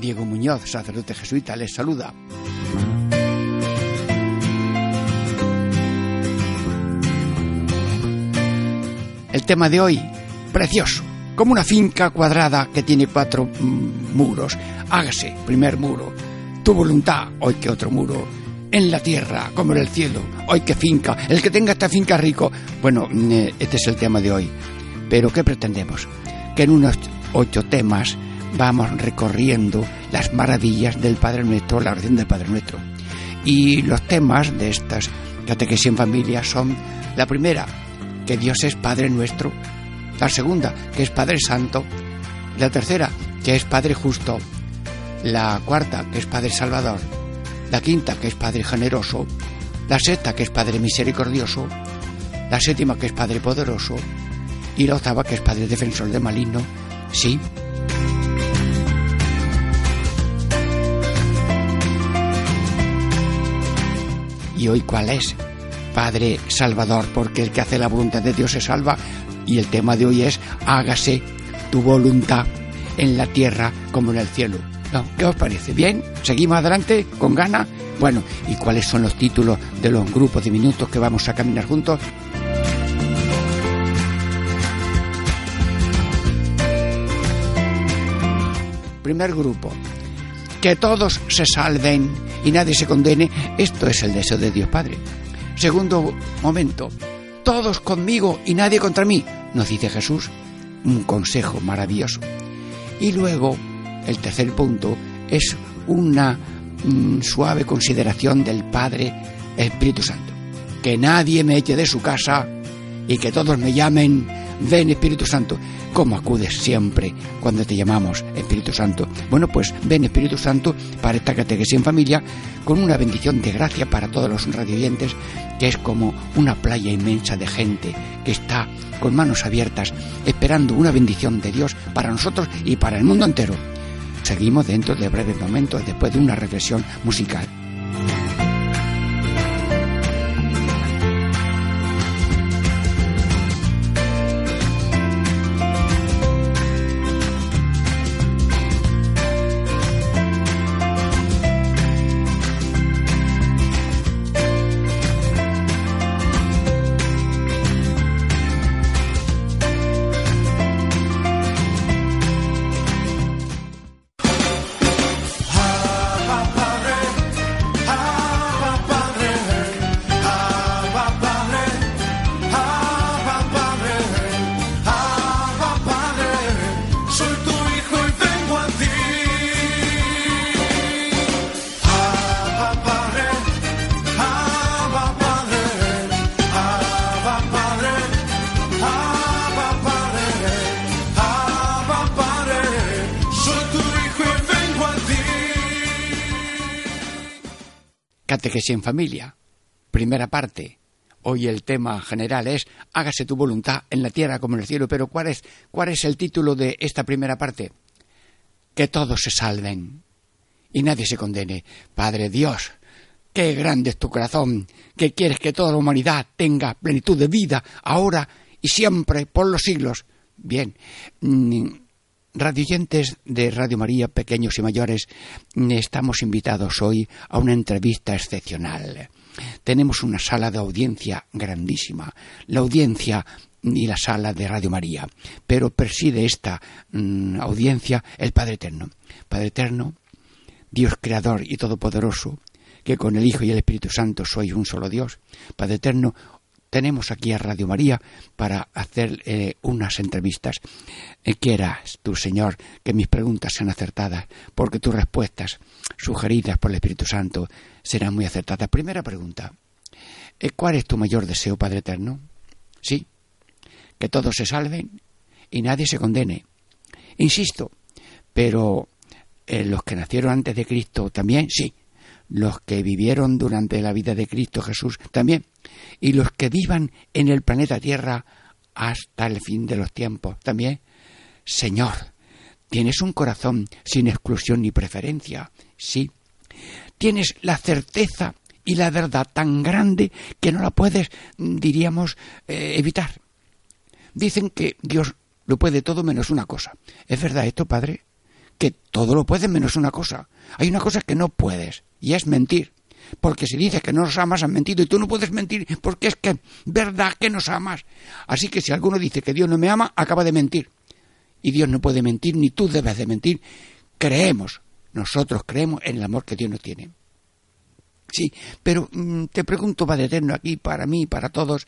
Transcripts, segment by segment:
Diego Muñoz, sacerdote jesuita, les saluda. El tema de hoy, precioso, como una finca cuadrada que tiene cuatro mm, muros. Hágase, primer muro, tu voluntad, hoy que otro muro, en la tierra como en el cielo, hoy que finca, el que tenga esta finca rico. Bueno, mm, eh, este es el tema de hoy. Pero ¿qué pretendemos? Que en unos ocho temas vamos recorriendo las maravillas del Padre Nuestro, la oración del Padre Nuestro. Y los temas de estas catequesis en familia son la primera, que Dios es Padre Nuestro, la segunda, que es Padre Santo, la tercera, que es Padre Justo, la cuarta, que es Padre Salvador, la quinta, que es Padre Generoso, la sexta, que es Padre Misericordioso, la séptima, que es Padre Poderoso, y la octava, que es Padre Defensor de Maligno. Sí, ¿Y hoy cuál es? Padre Salvador, porque el que hace la voluntad de Dios se salva. Y el tema de hoy es, hágase tu voluntad en la tierra como en el cielo. ¿Qué os parece? ¿Bien? ¿Seguimos adelante con gana? Bueno, ¿y cuáles son los títulos de los grupos de minutos que vamos a caminar juntos? Primer grupo, que todos se salven y nadie se condene, esto es el deseo de Dios Padre. Segundo momento, todos conmigo y nadie contra mí, nos dice Jesús, un consejo maravilloso. Y luego, el tercer punto es una mm, suave consideración del Padre Espíritu Santo. Que nadie me eche de su casa y que todos me llamen Ven Espíritu Santo. ¿Cómo acudes siempre cuando te llamamos Espíritu Santo? Bueno, pues ven Espíritu Santo para esta catequesis en familia con una bendición de gracia para todos los radioyentes, que es como una playa inmensa de gente que está con manos abiertas esperando una bendición de Dios para nosotros y para el mundo entero. Seguimos dentro de breves momentos después de una reflexión musical. Catequesis en familia. Primera parte. Hoy el tema general es hágase tu voluntad en la tierra como en el cielo. Pero ¿cuál es, cuál es el título de esta primera parte? Que todos se salven y nadie se condene. Padre Dios, qué grande es tu corazón, que quieres que toda la humanidad tenga plenitud de vida ahora y siempre por los siglos. Bien, mm, Radioyentes de Radio María, pequeños y mayores, estamos invitados hoy a una entrevista excepcional. Tenemos una sala de audiencia grandísima, la audiencia y la sala de Radio María, pero preside esta mm, audiencia el Padre Eterno. Padre Eterno, Dios Creador y Todopoderoso, que con el Hijo y el Espíritu Santo sois un solo Dios. Padre Eterno, tenemos aquí a Radio María para hacer eh, unas entrevistas. Eh, quieras tú, Señor, que mis preguntas sean acertadas, porque tus respuestas, sugeridas por el Espíritu Santo, serán muy acertadas. Primera pregunta. Eh, ¿Cuál es tu mayor deseo, Padre Eterno? Sí, que todos se salven y nadie se condene. Insisto, pero los que nacieron antes de Cristo también, sí. Los que vivieron durante la vida de Cristo Jesús también. Y los que vivan en el planeta Tierra hasta el fin de los tiempos también. Señor, tienes un corazón sin exclusión ni preferencia, sí. Tienes la certeza y la verdad tan grande que no la puedes, diríamos, eh, evitar. Dicen que Dios lo puede todo menos una cosa. ¿Es verdad esto, Padre? Que todo lo puede menos una cosa. Hay una cosa que no puedes, y es mentir. Porque si dices que no nos amas, has mentido, y tú no puedes mentir porque es que verdad que nos amas. Así que si alguno dice que Dios no me ama, acaba de mentir. Y Dios no puede mentir, ni tú debes de mentir. Creemos, nosotros creemos en el amor que Dios nos tiene. Sí, pero mm, te pregunto, Padre Eterno, aquí para mí, para todos,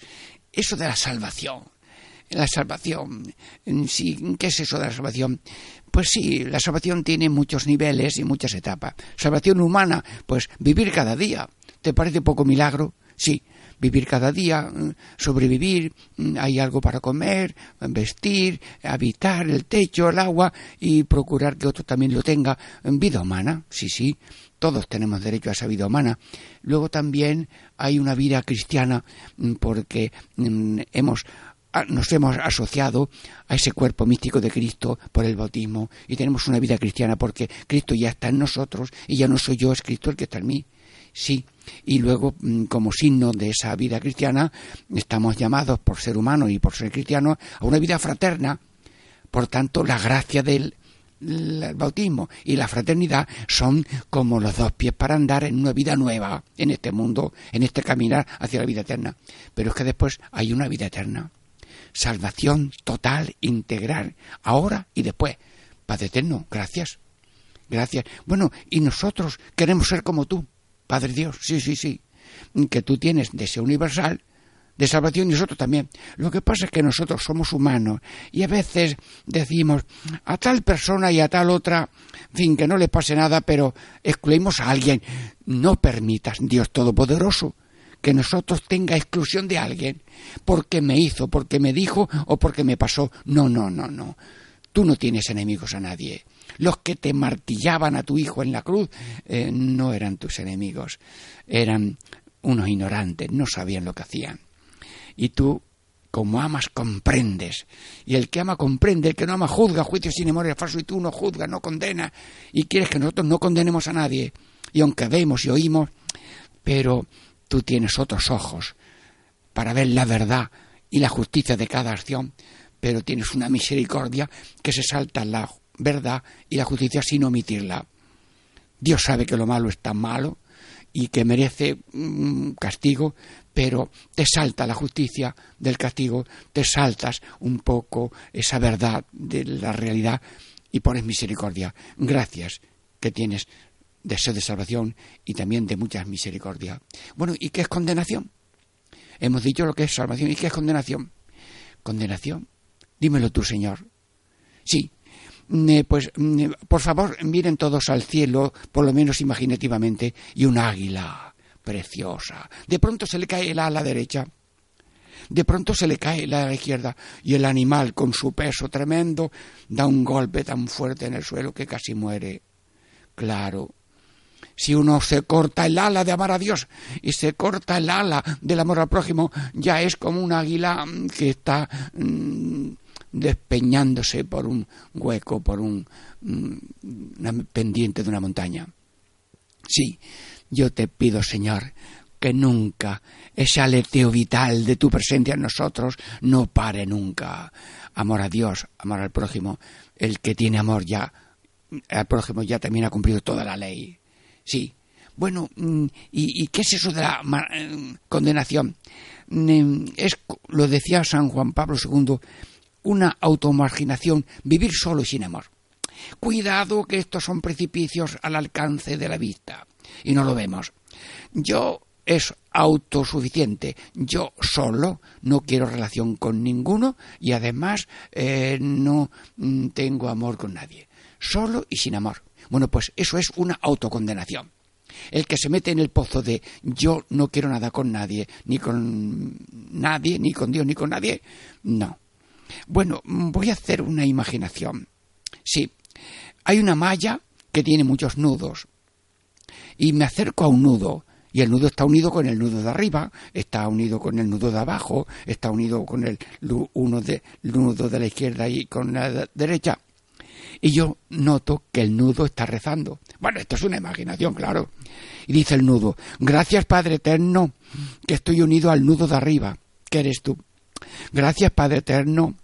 eso de la salvación. La salvación, sí, ¿qué es eso de la salvación? Pues sí, la salvación tiene muchos niveles y muchas etapas. Salvación humana, pues vivir cada día. ¿Te parece poco milagro? Sí, vivir cada día, mm, sobrevivir, mm, hay algo para comer, vestir, habitar el techo, el agua y procurar que otro también lo tenga. Vida humana, sí, sí, todos tenemos derecho a esa vida humana. Luego también hay una vida cristiana mm, porque hemos nos hemos asociado a ese cuerpo místico de Cristo por el bautismo y tenemos una vida cristiana porque Cristo ya está en nosotros y ya no soy yo, es Cristo el que está en mí. Sí, y luego mm, como signo de esa vida cristiana estamos llamados por ser humanos y por ser cristianos a una vida fraterna. Por tanto, la gracia del bautismo y la fraternidad son como los dos pies para andar en una vida nueva en este mundo, en este caminar hacia la vida eterna. Pero es que después hay una vida eterna. Salvación total, integral, ahora y después. Padre eterno, gracias. Gracias. Bueno, y nosotros queremos ser como tú. Padre Dios, sí, sí, sí, que tú tienes deseo universal de salvación y nosotros también. Lo que pasa es que nosotros somos humanos y a veces decimos a tal persona y a tal otra, en fin, que no le pase nada, pero excluimos a alguien. No permitas, Dios Todopoderoso, que nosotros tenga exclusión de alguien porque me hizo, porque me dijo o porque me pasó. No, no, no, no. Tú no tienes enemigos a nadie. Los que te martillaban a tu hijo en la cruz eh, no eran tus enemigos, eran unos ignorantes, no sabían lo que hacían. Y tú, como amas, comprendes. Y el que ama comprende, el que no ama juzga, juicio sin memoria falso, y tú no juzgas, no condenas, y quieres que nosotros no condenemos a nadie. Y aunque vemos y oímos, pero tú tienes otros ojos para ver la verdad y la justicia de cada acción, pero tienes una misericordia que se salta la verdad y la justicia sin omitirla. Dios sabe que lo malo es tan malo y que merece un castigo, pero te salta la justicia del castigo, te saltas un poco esa verdad de la realidad y pones misericordia. Gracias que tienes deseo de salvación y también de mucha misericordia. Bueno, ¿y qué es condenación? Hemos dicho lo que es salvación. ¿Y qué es condenación? Condenación. Dímelo tú, Señor. Sí, pues por favor miren todos al cielo, por lo menos imaginativamente, y un águila preciosa. De pronto se le cae el ala derecha, de pronto se le cae el ala izquierda, y el animal, con su peso tremendo, da un golpe tan fuerte en el suelo que casi muere. Claro, si uno se corta el ala de amar a Dios y se corta el ala del amor al prójimo, ya es como un águila que está mm, despeñándose por un hueco, por un, una pendiente de una montaña. Sí, yo te pido, Señor, que nunca ese aleteo vital de tu presencia en nosotros no pare nunca. Amor a Dios, amor al prójimo. El que tiene amor ya al prójimo ya también ha cumplido toda la ley. Sí. Bueno, mm, ¿y, qué es eso de la eh, condenación? Mm, es, lo decía San Juan Pablo II, una automarginación, vivir solo y sin amor. Cuidado que estos son precipicios al alcance de la vista y no lo vemos. Yo es autosuficiente. Yo solo no quiero relación con ninguno y además eh, no mm, tengo amor con nadie. Solo y sin amor. Bueno, pues eso es una autocondenación. El que se mete en el pozo de yo no quiero nada con nadie, ni con nadie, ni con Dios, ni con nadie, no. Bueno, voy a hacer una imaginación. Sí, hay una malla que tiene muchos nudos. Y me acerco a un nudo y el nudo está unido con el nudo de arriba, está unido con el nudo de abajo, está unido con el, uno de, el nudo de la izquierda y con la derecha. Y yo noto que el nudo está rezando. Bueno, esto es una imaginación, claro. Y dice el nudo, gracias Padre Eterno, que estoy unido al nudo de arriba, que eres tú. Gracias Padre Eterno,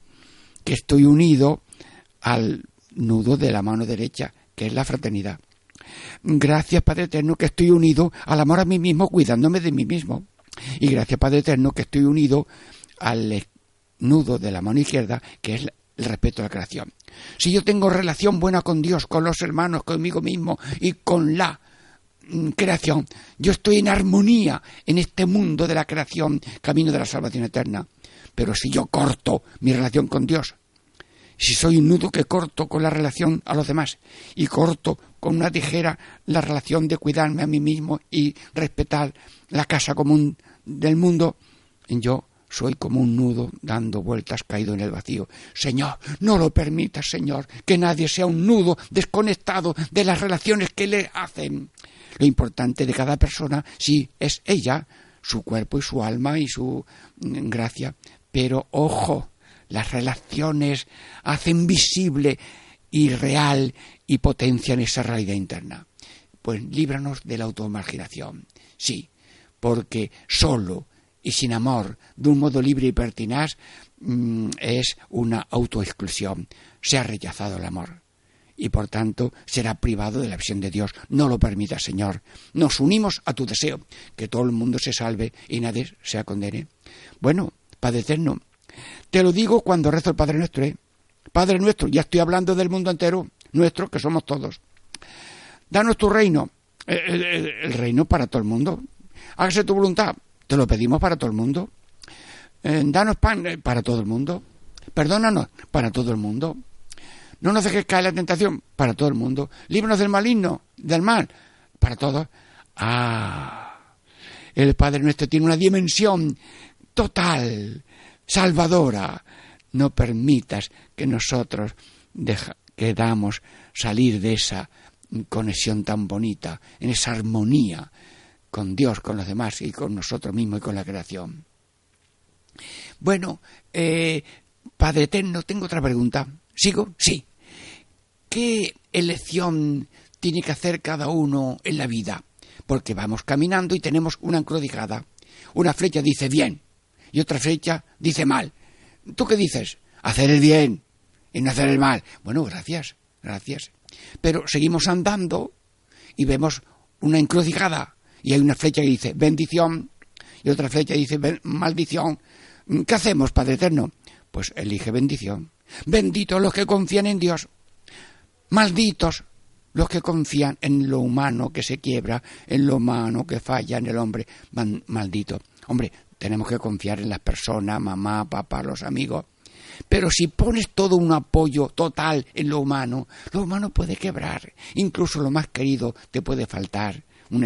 que estoy unido al nudo de la mano derecha, que es la fraternidad. Gracias, Padre Eterno, que estoy unido al amor a mí mismo, cuidándome de mí mismo. Y gracias, Padre Eterno, que estoy unido al nudo de la mano izquierda, que es el respeto a la creación. Si yo tengo relación buena con Dios, con los hermanos, conmigo mismo y con la mm, creación, yo estoy en armonía en este mundo de la creación, camino de la salvación eterna. Pero si yo corto mi relación con Dios, si soy un nudo que corto con la relación a los demás y corto con una tijera la relación de cuidarme a mí mismo y respetar la casa común del mundo, yo soy como un nudo dando vueltas caído en el vacío. Señor, no lo permitas, Señor, que nadie sea un nudo desconectado de las relaciones que le hacen. Lo importante de cada persona, sí, es ella, su cuerpo y su alma y su mm, gracia. Pero ojo, las relaciones hacen visible y real y potencian esa realidad interna. Pues líbranos de la automarginación. Sí, porque solo y sin amor, de un modo libre y pertinaz, mm, es una autoexclusión. Se ha rechazado el amor y por tanto será privado de la visión de Dios. No lo permita, Señor. Nos unimos a tu deseo, que todo el mundo se salve y nadie se condene. Bueno, Padre Eterno, te lo digo cuando rezo el Padre Nuestro, ¿eh? Padre Nuestro, ya estoy hablando del mundo entero, nuestro, que somos todos. Danos tu reino, el, reino para todo el mundo. Hágase tu voluntad, te lo pedimos para todo el mundo. Eh, danos pan eh, para todo el mundo. Perdónanos para todo el mundo. No nos dejes caer la tentación para todo el mundo. Líbranos del maligno, del mal, para todos. Ah, el Padre Nuestro tiene una dimensión total salvadora. No permitas que nosotros quedamos salir de esa conexión tan bonita, en esa armonía con Dios, con los demás y con nosotros mismos y con la creación. Bueno, eh, Padre Eterno, tengo otra pregunta. ¿Sigo? Sí. ¿Qué elección tiene que hacer cada uno en la vida? Porque vamos caminando y tenemos una encrucijada. Una flecha dice bien, y otra fecha dice mal. ¿Tú qué dices? Hacer el bien y no hacer el mal. Bueno, gracias, gracias. Pero seguimos andando y vemos una encrucijada y hay una flecha que dice bendición y otra flecha dice maldición. ¿Qué hacemos, Padre Eterno? Pues elige bendición. Benditos los que confían en Dios. Malditos los que confían en lo humano que se quiebra, en lo humano que falla en el hombre. maldito. Hombre, tenemos que confiar en las personas, mamá, papá, los amigos. Pero si pones todo un apoyo total en lo humano, lo humano puede quebrar. Incluso lo más querido te puede faltar. Un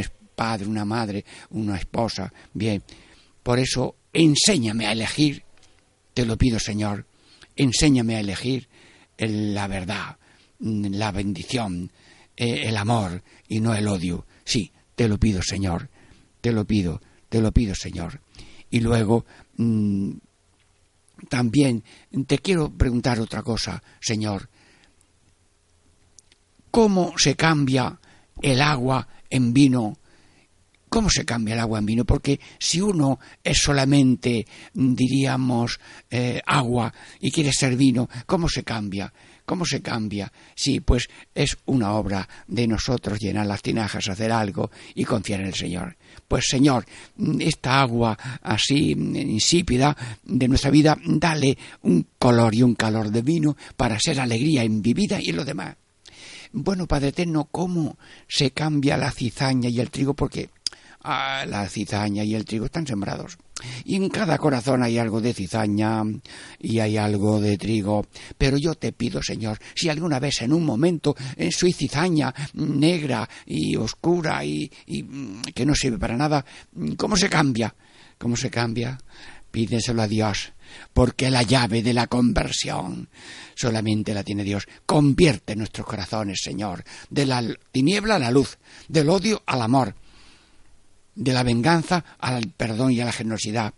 una madre, una esposa. Bien, por eso enséñame a elegir. Te lo pido, Señor. Enséñame a elegir la verdad, la bendición, eh, el amor y no el odio. Sí, te lo pido, Señor. Te lo pido, te lo pido, Señor. Y luego mm, también te quiero preguntar otra cosa, Señor. ¿Cómo se cambia el agua en vino? ¿Cómo se cambia el agua en vino? Porque si uno es solamente, diríamos, eh, agua y quiere ser vino, ¿cómo se cambia? ¿Cómo se cambia? Sí, pues es una obra de nosotros llenar las tinajas, hacer algo y confiar en el Señor. Pues Señor, esta agua así insípida de nuestra vida, dale un color y un calor de vino para ser alegría en mi vida y en lo demás. Bueno, Padre Eterno, ¿cómo se cambia la cizaña y el trigo? Porque ah, la cizaña y el trigo están sembrados. Y en cada corazón hay algo de cizaña y hay algo de trigo. Pero yo te pido, Señor, si alguna vez en un momento eh, soy cizaña negra y oscura y, mm, que no sirve para nada, ¿cómo se cambia? ¿Cómo se cambia? Pídeselo a Dios, porque la llave de la conversión solamente la tiene Dios. Convierte nuestros corazones, Señor, de la tiniebla a la luz, del odio al amor, de la venganza al perdón y a la generosidad.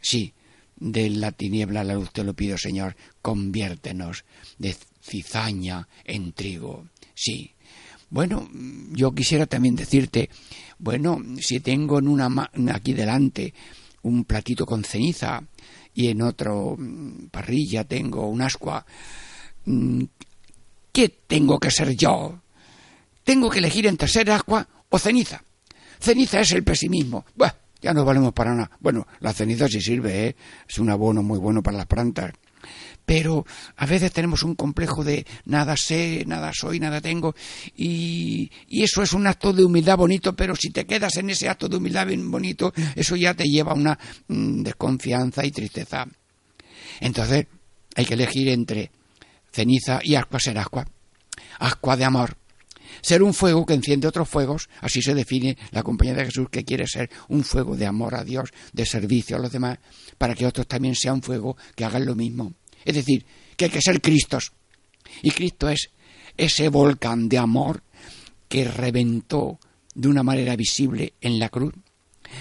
Sí, de la tiniebla a la luz te lo pido, Señor, conviértenos de cizaña en trigo. Sí. Bueno, yo quisiera también decirte, bueno, si tengo en una aquí delante un platito con ceniza y en otro mm, parrilla tengo un ascua, mm, ¿qué tengo que ser yo? Tengo que elegir entre ser ascua o ceniza. Ceniza es el pesimismo. Bueno, ya no valemos para nada. Bueno, la ceniza sí sirve, ¿eh? es un abono muy bueno para las plantas. Pero a veces tenemos un complejo de nada sé, nada soy, nada tengo, y, eso es un acto de humildad bonito, pero si te quedas en ese acto de humildad bonito, eso ya te lleva a una mm, desconfianza y tristeza. Entonces, hay que elegir entre ceniza y ascua ser ascua. Ascua de amor, ser un fuego que enciende otros fuegos, así se define la compañía de Jesús, que quiere ser un fuego de amor a Dios, de servicio a los demás, para que otros también sean fuego que hagan lo mismo. Es decir, que hay que ser Cristos. Y Cristo es ese volcán de amor que reventó de una manera visible en la cruz,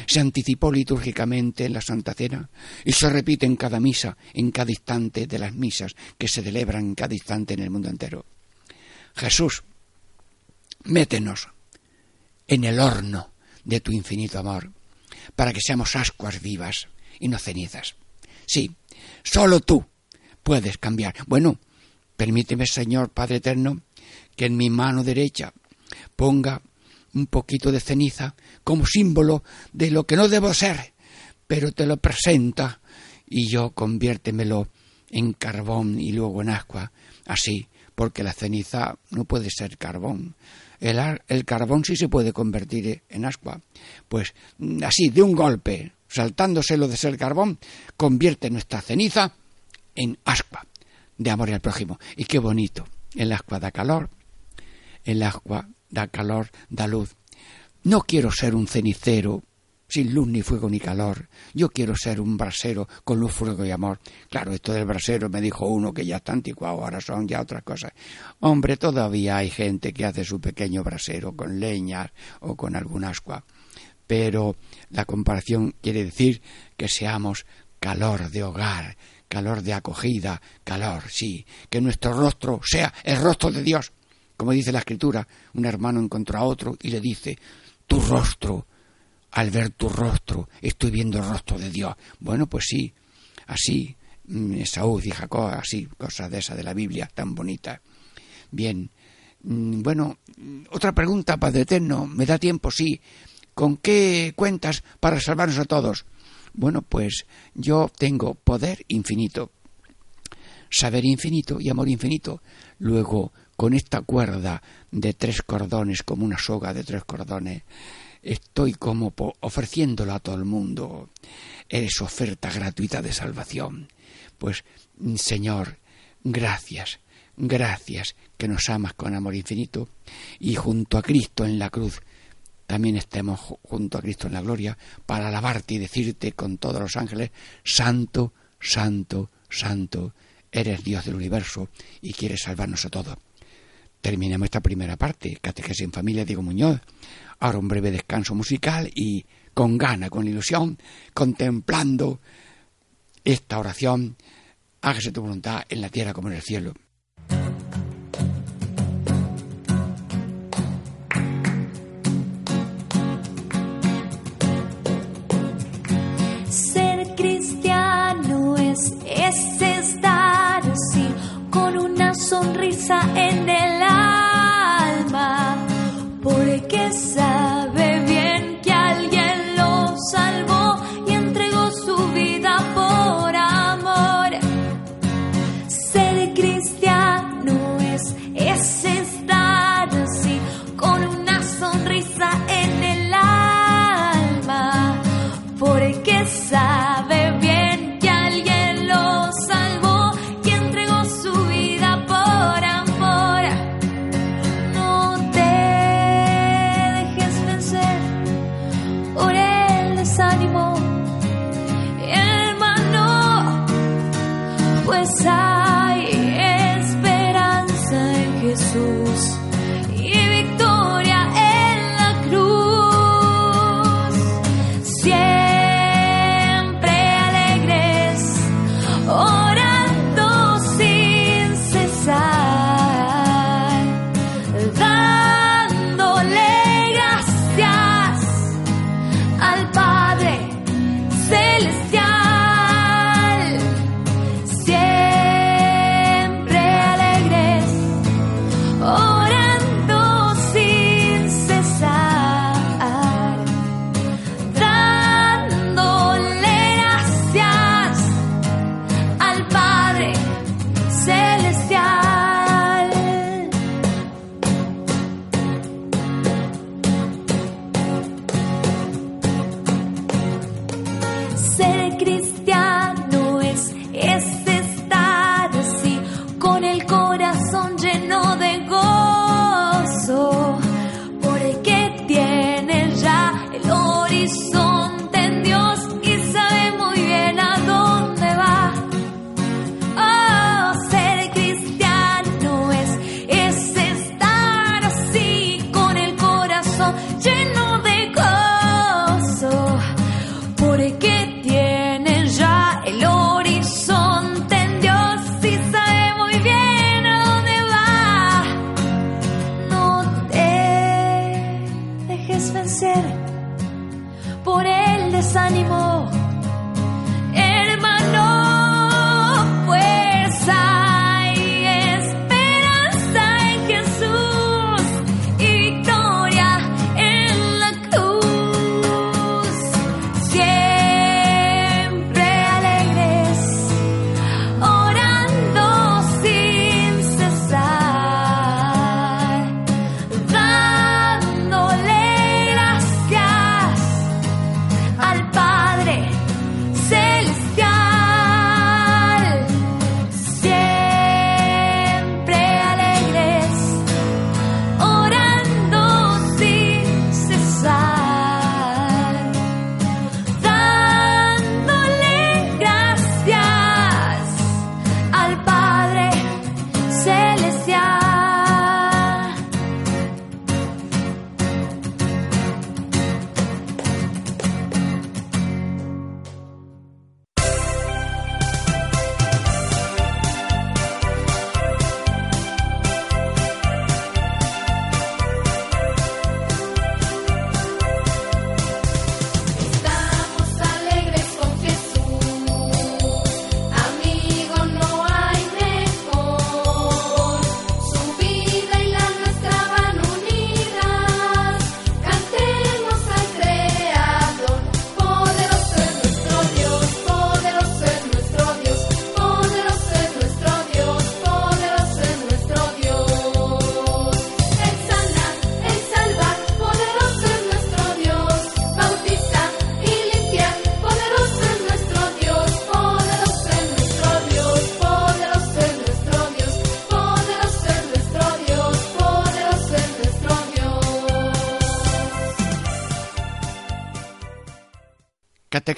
se anticipó litúrgicamente en la Santa Cena y se repite en cada misa, en cada instante de las misas que se celebran en cada instante en el mundo entero. Jesús métenos en el horno de tu infinito amor, para que seamos ascuas vivas y no cenizas. Sí, solo tú puedes cambiar. Bueno, permíteme, Señor Padre Eterno, que en mi mano derecha ponga un poquito de ceniza como símbolo de lo que no debo ser, pero te lo presenta y yo conviértemelo en carbón y luego en ascua, así, porque la ceniza no puede ser carbón, el, carbón sí se puede convertir en ascua. Pues mm, así, de un golpe, saltándose lo de ser carbón, convierte nuestra ceniza en ascua de amor al prójimo. Y qué bonito. El ascua da calor, el ascua da calor, da luz. No quiero ser un cenicero sin luz ni fuego ni calor. Yo quiero ser un brasero con luz, fuego y amor. Claro, esto del brasero me dijo uno que ya está anticuado, ahora son ya otras cosas. Hombre, todavía hay gente que hace su pequeño brasero con leñas o con algún ascua. Pero la comparación quiere decir que seamos calor de hogar, calor de acogida, calor, sí, que nuestro rostro sea el rostro de Dios. Como dice la escritura, un hermano encontró a otro y le dice, tu rostro al ver tu rostro, estoy viendo el rostro de Dios. Bueno, pues sí, así, mm, Saúl y Jacob, así, cosas de esa de la Biblia, tan bonita. Bien, mm, bueno, otra pregunta, Padre Eterno, ¿me da tiempo? Sí. ¿Con qué cuentas para salvarnos a todos? Bueno, pues yo tengo poder infinito, saber infinito y amor infinito. Luego, con esta cuerda de tres cordones, como una soga de tres cordones, estoy como ofreciéndolo a todo el mundo. Eres oferta gratuita de salvación. Pues, Señor, gracias, gracias que nos amas con amor infinito y junto a Cristo en la cruz también estemos junto a Cristo en la gloria para alabarte y decirte con todos los ángeles, Santo, Santo, Santo, eres Dios del universo y quieres salvarnos a todos. Terminemos esta primera parte, Catequesis en Familia, Diego Muñoz. Ahora un breve descanso musical y con gana, con ilusión, contemplando esta oración, hágase tu voluntad en la tierra como en el cielo. Ser cristiano es, es estar así, con una sonrisa en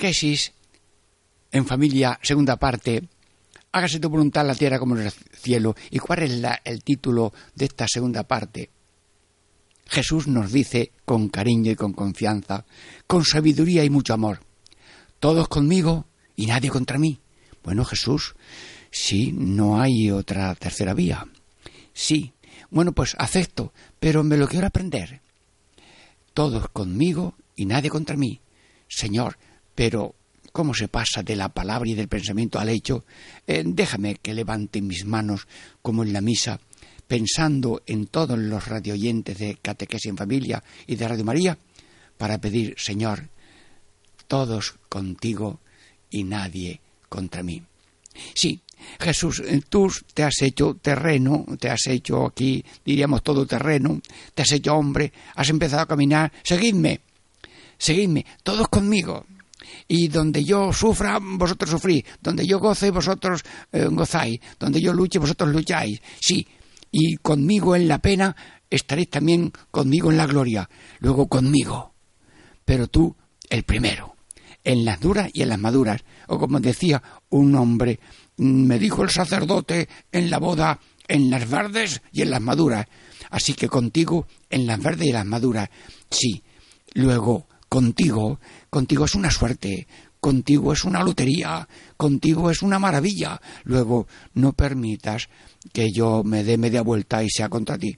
Catequesis en familia, segunda parte. Hágase tu voluntad en la tierra como en el cielo. ¿Y cuál es el título de esta segunda parte? Jesús nos dice con cariño y con confianza, con sabiduría y mucho amor, todos conmigo y nadie contra mí. Bueno, Jesús, sí, no hay otra tercera vía. Sí, bueno, pues acepto, pero me lo quiero aprender. Todos conmigo y nadie contra mí. Señor, pero ¿cómo se pasa de la palabra y del pensamiento al hecho? Eh, déjame que levante mis manos como en la misa, pensando en todos los radioyentes de Catequesis en Familia y de Radio María, para pedir, Señor, todos contigo y nadie contra mí. Sí, Jesús, eh, tú te has hecho terreno, te has hecho aquí, diríamos todo terreno, te has hecho hombre, has empezado a caminar, seguidme, seguidme, todos conmigo. Y donde yo sufra, vosotros sufrís, donde yo goce, vosotros eh, gozáis, donde yo luche, vosotros lucháis. Sí, y conmigo en la pena, estaréis también conmigo en la gloria, luego conmigo. Pero tú, el primero, en las duras y en las maduras. O como decía un hombre, mm, me dijo el sacerdote en la boda, en las verdes y en las maduras. Así que contigo, en las verdes y las maduras. Sí, luego contigo, contigo es una suerte, contigo es una lotería, contigo es una maravilla. Luego no permitas que yo me dé media vuelta y sea contra ti.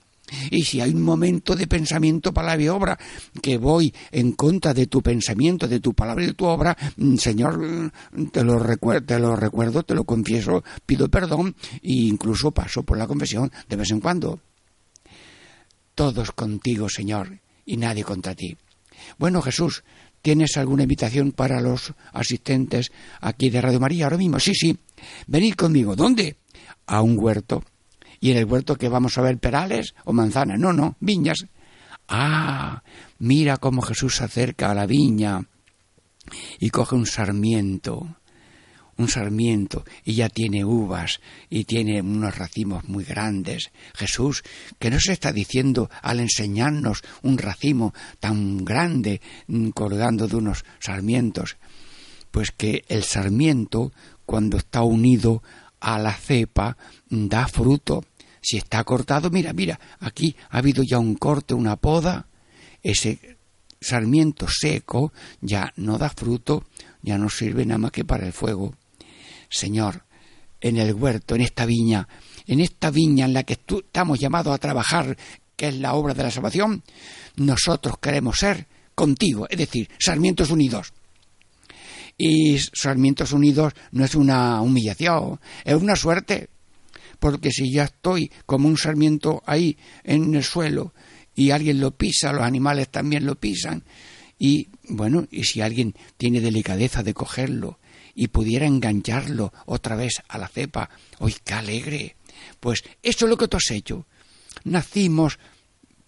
Y si hay un momento de pensamiento, palabra y obra, que voy en contra de tu pensamiento, de tu palabra y de tu obra, mm, Señor, mm, te lo, recuer- te lo recuerdo, te lo confieso, pido perdón e incluso paso por la confesión de vez en cuando. Todos contigo, Señor, y nadie contra ti. Bueno, Jesús, ¿tienes alguna invitación para los asistentes aquí de Radio María ahora mismo? Sí, sí. Venid conmigo. ¿Dónde? A un huerto. ¿Y en el huerto que vamos a ver perales o manzanas? No, no, viñas. Ah, mira cómo Jesús se acerca a la viña y coge un sarmiento. Un sarmiento y ya tiene uvas y tiene unos racimos muy grandes. Jesús, ¿qué nos está diciendo al enseñarnos un racimo tan grande mm, colgando de unos sarmientos? Pues que el sarmiento, cuando está unido a la cepa, da fruto. Si está cortado, mira, mira, aquí ha habido ya un corte, una poda, ese sarmiento seco ya no da fruto, ya no sirve nada más que para el fuego. Señor, en el huerto, en esta viña, en esta viña en la que estamos llamados a trabajar, que es la obra de la salvación, nosotros queremos ser contigo, es decir, sarmientos unidos. Y sarmientos unidos no es una humillación, es una suerte, porque si ya estoy como un sarmiento ahí en el suelo y alguien lo pisa, los animales también lo pisan, y bueno, y si alguien tiene delicadeza de cogerlo y pudiera engancharlo otra vez a la cepa, ¡ay, qué alegre! Pues eso es lo que tú has hecho. Nacimos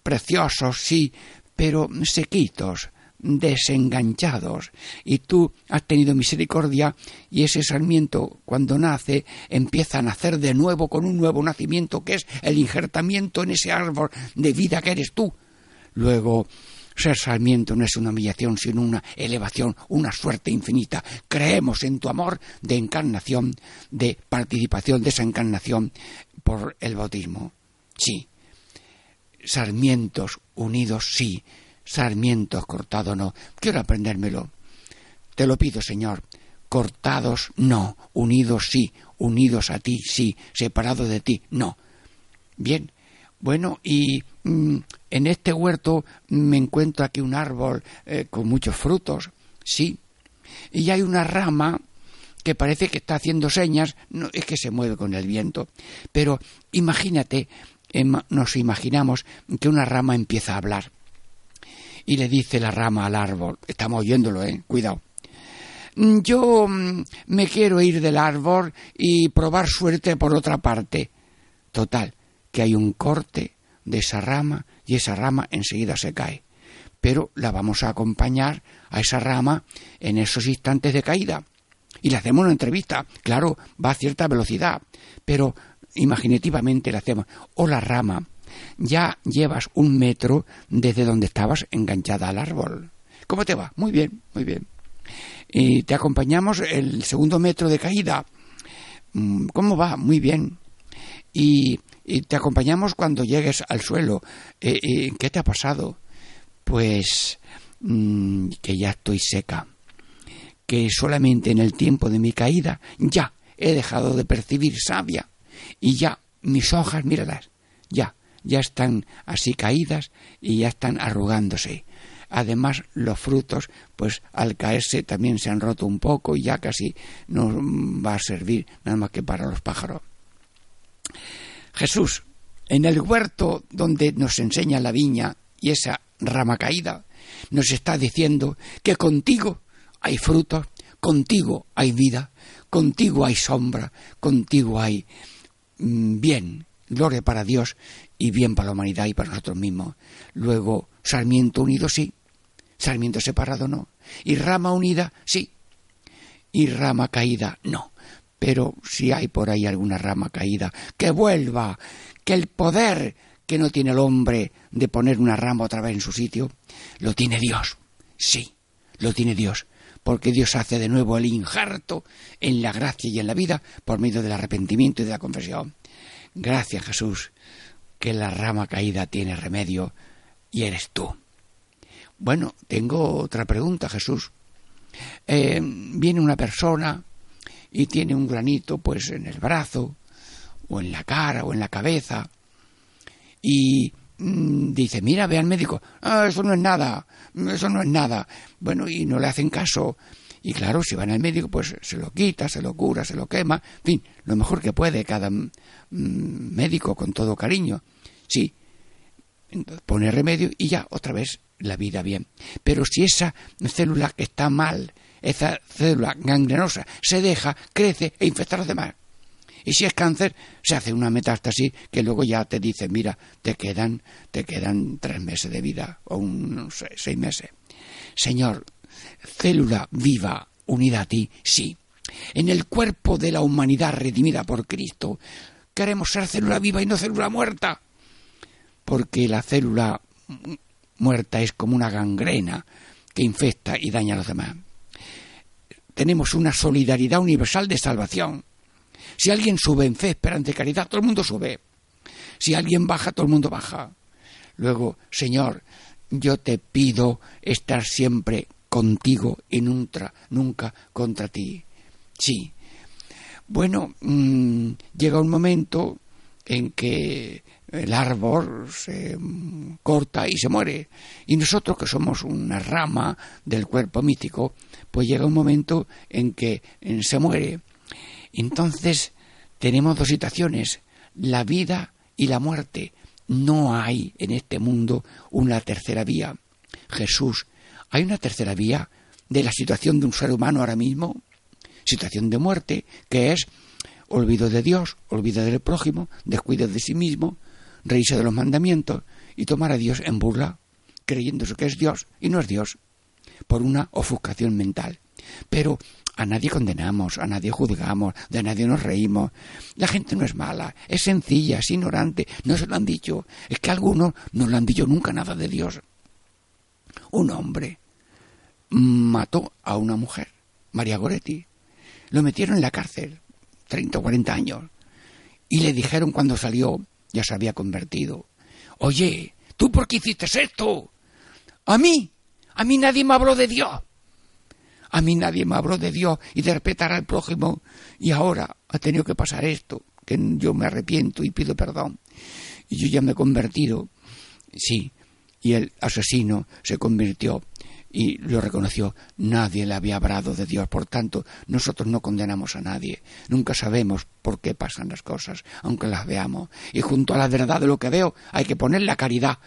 preciosos, sí, pero sequitos, desenganchados, y tú has tenido misericordia y ese sarmiento cuando nace empieza a nacer de nuevo con un nuevo nacimiento que es el injertamiento en ese árbol de vida que eres tú. Luego ser sarmiento no es una humillación, sino una elevación, una suerte infinita. Creemos en tu amor de encarnación, de participación de esa encarnación por el bautismo. Sí. Sarmientos unidos, sí. Sarmientos cortados, no. Quiero aprendérmelo. Te lo pido, Señor. Cortados, no. Unidos, sí. Unidos a ti, sí. Separados de ti, no. Bien. Bueno, y mm, en este huerto me encuentro aquí un árbol eh, con muchos frutos, sí, y hay una rama que parece que está haciendo señas, es que se mueve con el viento, pero imagínate, em, nos imaginamos que una rama empieza a hablar y le dice la rama al árbol, estamos oyéndolo, eh, cuidado. Yo mm, me quiero ir del árbol y probar suerte por otra parte. Total, que hay un corte de esa rama y esa rama enseguida se cae. Pero la vamos a acompañar a esa rama en esos instantes de caída. Y le hacemos una entrevista. Claro, va a cierta velocidad, pero imaginativamente le hacemos. O la rama, ya llevas un metro desde donde estabas enganchada al árbol. ¿Cómo te va? Muy bien, muy bien. Y te acompañamos el segundo metro de caída. Mm, ¿Cómo va? Muy bien. Y te acompañamos cuando llegues al suelo. Eh, eh, ¿Qué te ha pasado? Pues mm, que ya estoy seca, que solamente en el tiempo de mi caída ya he dejado de percibir savia y ya mis hojas, míralas, ya, ya están así caídas y ya están arrugándose. Además, los frutos, pues al caerse también se han roto un poco y ya casi no va a servir nada más que para los pájaros. Jesús, en el huerto donde nos enseña la viña y esa rama caída, nos está diciendo que contigo hay frutos, contigo hay vida, contigo hay sombra, contigo hay mm, bien, gloria para Dios y bien para la humanidad y para nosotros mismos. Luego, sarmiento unido sí, sarmiento separado no, y rama unida sí, y rama caída no pero si hay por ahí alguna rama caída, que vuelva, que el poder que no tiene el hombre de poner una rama otra vez en su sitio, lo tiene Dios. Sí, lo tiene Dios, porque Dios hace de nuevo el injerto en la gracia y en la vida por medio del arrepentimiento y de la confesión. Gracias Jesús, que la rama caída tiene remedio y eres tú. Bueno, tengo otra pregunta, Jesús. Eh, viene una persona y tiene un granito pues en el brazo o en la cara o en la cabeza y mm, dice, mira, ve al médico, ah, eso no es nada, eso no es nada. Bueno, y no le hacen caso. Y claro, si van al médico, pues se lo quita, se lo cura, se lo quema, en fin, lo mejor que puede cada mm, médico con todo cariño. Sí, pone remedio y ya otra vez la vida bien. Pero si esa célula que está mal esa célula gangrenosa se deja, crece e infecta a los demás. Y si es cáncer, se hace una metástasis que luego ya te dice, mira, te quedan, te quedan tres meses de vida o un, seis meses. Señor, célula viva unida a ti, sí. en el cuerpo de la humanidad redimida por Cristo. Queremos ser célula viva y no célula muerta, porque la célula muerta es como una gangrena que infecta y daña a los demás. Tenemos una solidaridad universal de salvación. Si alguien sube en fe, esperanza y caridad, todo el mundo sube. Si alguien baja, todo el mundo baja. Luego, Señor, yo te pido estar siempre contigo y nunca, contra ti. Sí. Bueno, mm, llega un momento en que el árbol se mm, corta y se muere. Y nosotros, que somos una rama del cuerpo mítico, pues llega un momento en que se muere. Entonces, tenemos dos situaciones, la vida y la muerte. No hay en este mundo una tercera vía. Jesús, ¿hay una tercera vía de la situación de un ser humano ahora mismo? Situación de muerte, que es olvido de Dios, olvido del prójimo, descuido de sí mismo, reírse de los mandamientos y tomar a Dios en burla, creyéndose que es Dios y no es Dios, por una ofuscación mental. Pero a nadie condenamos, a nadie juzgamos, de nadie nos reímos. La gente no es mala, es sencilla, es ignorante, no se lo han dicho. Es que algunos no lo han dicho nunca nada de Dios. Un hombre mató a una mujer, María Goretti. Lo metieron en la cárcel, 30 o 40 años. Y le dijeron cuando salió, ya se había convertido. Oye, ¿tú por qué hiciste esto? A mí, a mí nadie me habló de Dios. A mí nadie me habló de Dios y de respetar al prójimo. Y ahora ha tenido que pasar esto, que yo me arrepiento y pido perdón. Y yo ya me he convertido. Sí, y el asesino se convirtió y lo reconoció. Nadie le había hablado de Dios. Por tanto, nosotros no condenamos a nadie. Nunca sabemos por qué pasan las cosas, aunque las veamos. Y junto a la verdad de lo que veo, hay que poner la caridad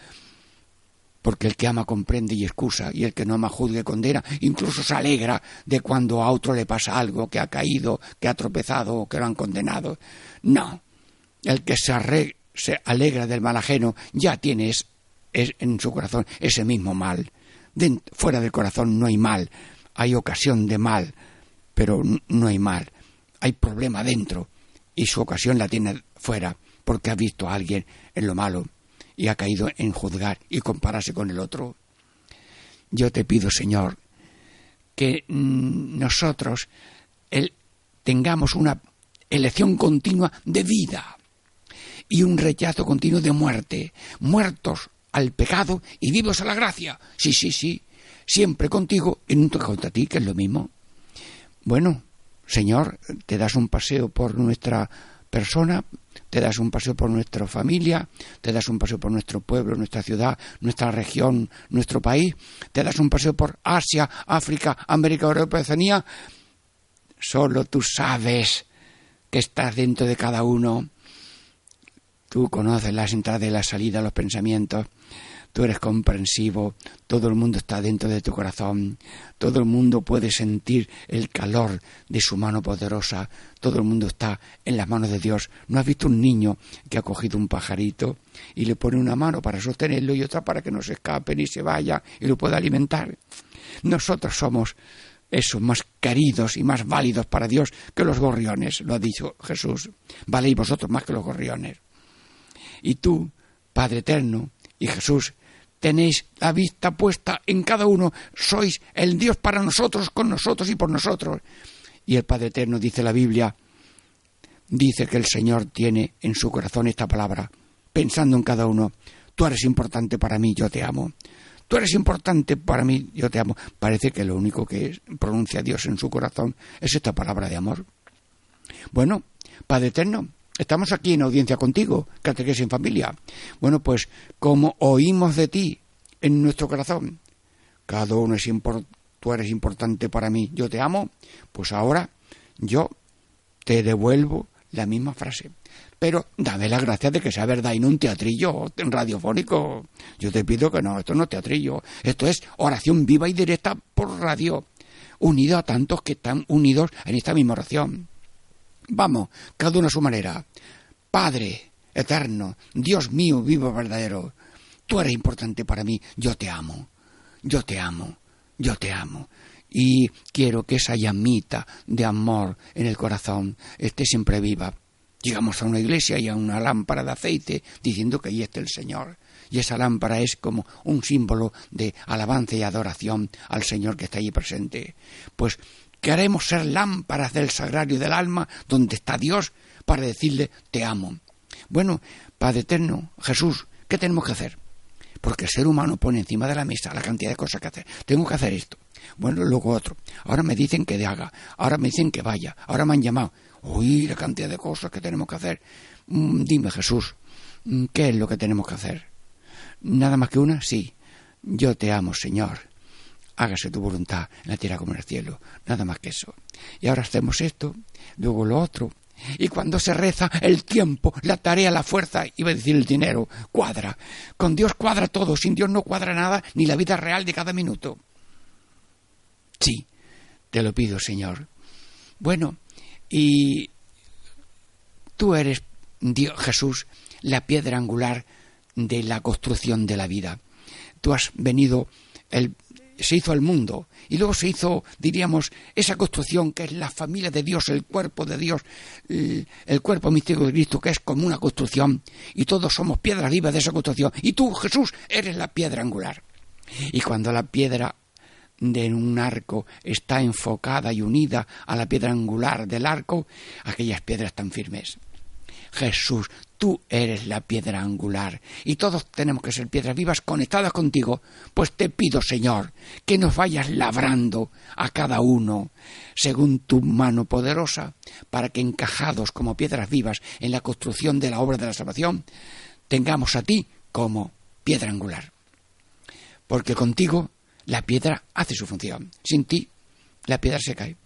porque el que ama comprende y excusa, y el que no ama juzga y condena, incluso se alegra de cuando a otro le pasa algo, que ha caído, que ha tropezado o que lo han condenado. No, el que se, se alegra del mal ajeno ya tiene es, en su corazón ese mismo mal. Fuera del corazón no hay mal, hay ocasión de mal, pero no hay mal, hay problema dentro, y su ocasión la tiene fuera, porque ha visto a alguien en lo malo y ha caído en juzgar y compararse con el otro. Yo te pido, Señor, que nosotros tengamos una elección continua de vida y un rechazo continuo de muerte, muertos al pecado y vivos a la gracia. Sí, sí, sí, siempre contigo y nunca contra ti, que es lo mismo. Bueno, Señor, te das un paseo por nuestra persona, te das un paseo por nuestra familia, te das un paseo por nuestro pueblo, nuestra ciudad, nuestra región, nuestro país, te das un paseo por Asia, África, América, Europa, Oceanía, solo tú sabes que estás dentro de cada uno. Tú conoces las entradas y las salidas, los pensamientos tú eres comprensivo, todo el mundo está dentro de tu corazón, todo el mundo puede sentir el calor de su mano poderosa, todo el mundo está en las manos de Dios. ¿No has visto un niño que ha cogido un pajarito y le pone una mano para sostenerlo y otra para que no se escape ni se vaya y lo pueda alimentar? Nosotros somos esos más queridos y más válidos para Dios que los gorriones, lo ha dicho Jesús. Valéis vosotros más que los gorriones. Y tú, Padre eterno, y Jesús, tenéis la vista puesta en cada uno, sois el Dios para nosotros, con nosotros y por nosotros. Y el Padre Eterno dice la Biblia, dice que el Señor tiene en su corazón esta palabra, pensando en cada uno, tú eres importante para mí, yo te amo. Tú eres importante para mí, yo te amo. Parece que lo único que pronuncia Dios en su corazón es esta palabra de amor. Bueno, Padre Eterno, Estamos aquí en audiencia contigo, catequesis en familia. Bueno, pues como oímos de ti en nuestro corazón, cada uno es importante, tú eres importante para mí, yo te amo, pues ahora yo te devuelvo la misma frase. Pero dame la gracia de que sea verdad y no un teatrillo radiofónico. Yo te pido que no, esto no es teatrillo, esto es oración viva y directa por radio, unido a tantos que están unidos en esta misma oración. Vamos, cada uno a su manera. Padre, eterno, Dios mío, vivo verdadero, tú eres importante para mí, yo te amo, yo te amo, yo te amo. y quiero que esa llamita de amor en el corazón esté siempre viva. Llegamos a una iglesia y a una lámpara de aceite diciendo que ahí está el Señor. Y esa lámpara es como un símbolo de alabanza y adoración al Señor que está allí presente. Pues queremos ser lámparas del sagrario del alma donde está Dios para decirle te amo. Bueno, Padre Eterno, Jesús, ¿qué tenemos que hacer? Porque el ser humano pone encima de la mesa la cantidad de cosas que hacer. Tengo que hacer esto. Bueno, luego otro. Ahora me dicen que haga. Ahora me dicen que vaya. Ahora me han llamado. Uy, la cantidad de cosas que tenemos que hacer. Mm, dime, Jesús, mm, ¿qué es lo que tenemos que hacer? ¿Nada más que una? Sí. Yo te amo, Señor. Hágase tu voluntad en la tierra como en el cielo. Nada más que eso. Y ahora hacemos esto, luego lo otro. Y cuando se reza, el tiempo, la tarea, la fuerza, iba a decir el dinero, cuadra. Con Dios cuadra todo, sin Dios no cuadra nada, ni la vida real de cada minuto. Sí, te lo pido, Señor. Bueno, y tú eres, Dios, Jesús, la piedra angular de la construcción de la vida. Tú has venido, el, se hizo el mundo y luego se hizo, diríamos, esa construcción que es la familia de Dios, el cuerpo de Dios, el, cuerpo místico de Cristo, que es como una construcción y todos somos piedras vivas de esa construcción. Y tú, Jesús, eres la piedra angular. Y cuando la piedra de un arco está enfocada y unida a la piedra angular del arco, aquellas piedras tan firmes. Jesús, tú eres la piedra angular y todos tenemos que ser piedras vivas conectadas contigo. Pues te pido, Señor, que nos vayas labrando a cada uno según tu mano poderosa, para que encajados como piedras vivas en la construcción de la obra de la salvación, tengamos a ti como piedra angular. Porque contigo la piedra hace su función. Sin ti, la piedra se cae.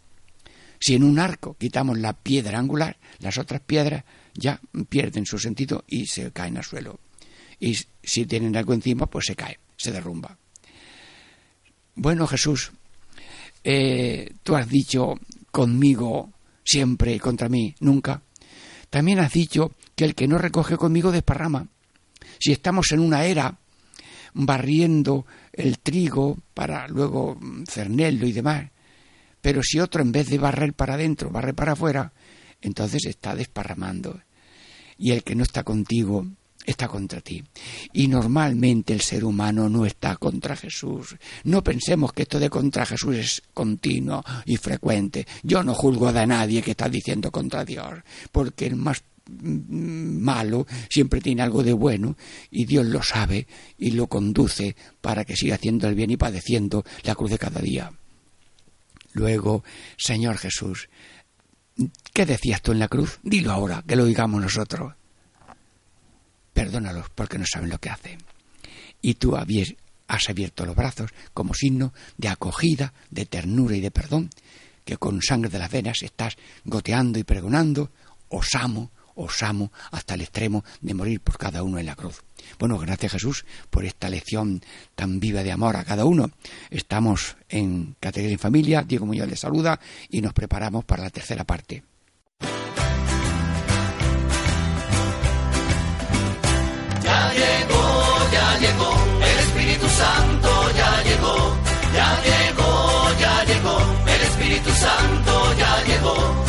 Si en un arco quitamos la piedra angular, las otras piedras ya pierden su sentido y se caen al suelo. Y si tienen algo encima, pues se cae, se derrumba. Bueno, Jesús, eh, tú has dicho conmigo siempre y contra mí nunca. También has dicho que el que no recoge conmigo desparrama. Si estamos en una era barriendo el trigo para luego cernello y demás, pero si otro en vez de barrer para adentro, barre para afuera, entonces está desparramando. Y el que no está contigo está contra ti. Y normalmente el ser humano no está contra Jesús. No pensemos que esto de contra Jesús es continuo y frecuente. Yo no juzgo a nadie que está diciendo contra Dios, porque el más malo siempre tiene algo de bueno y Dios lo sabe y lo conduce para que siga haciendo el bien y padeciendo la cruz de cada día. Luego, Señor Jesús, ¿qué decías tú en la cruz? Dilo ahora, que lo digamos nosotros. Perdónalos porque no saben lo que hacen. Y tú has abierto los brazos como signo de acogida, de ternura y de perdón, que con sangre de las venas estás goteando y pregonando, os amo, os amo hasta el extremo de morir por cada uno en la cruz. Bueno, gracias Jesús por esta lección tan viva de amor a cada uno. Estamos en Categoría en Familia, Diego Muñoz les saluda y nos preparamos para la tercera parte. Ya llegó, ya llegó, el Espíritu Santo ya llegó, ya llegó, ya llegó, el Espíritu Santo ya llegó.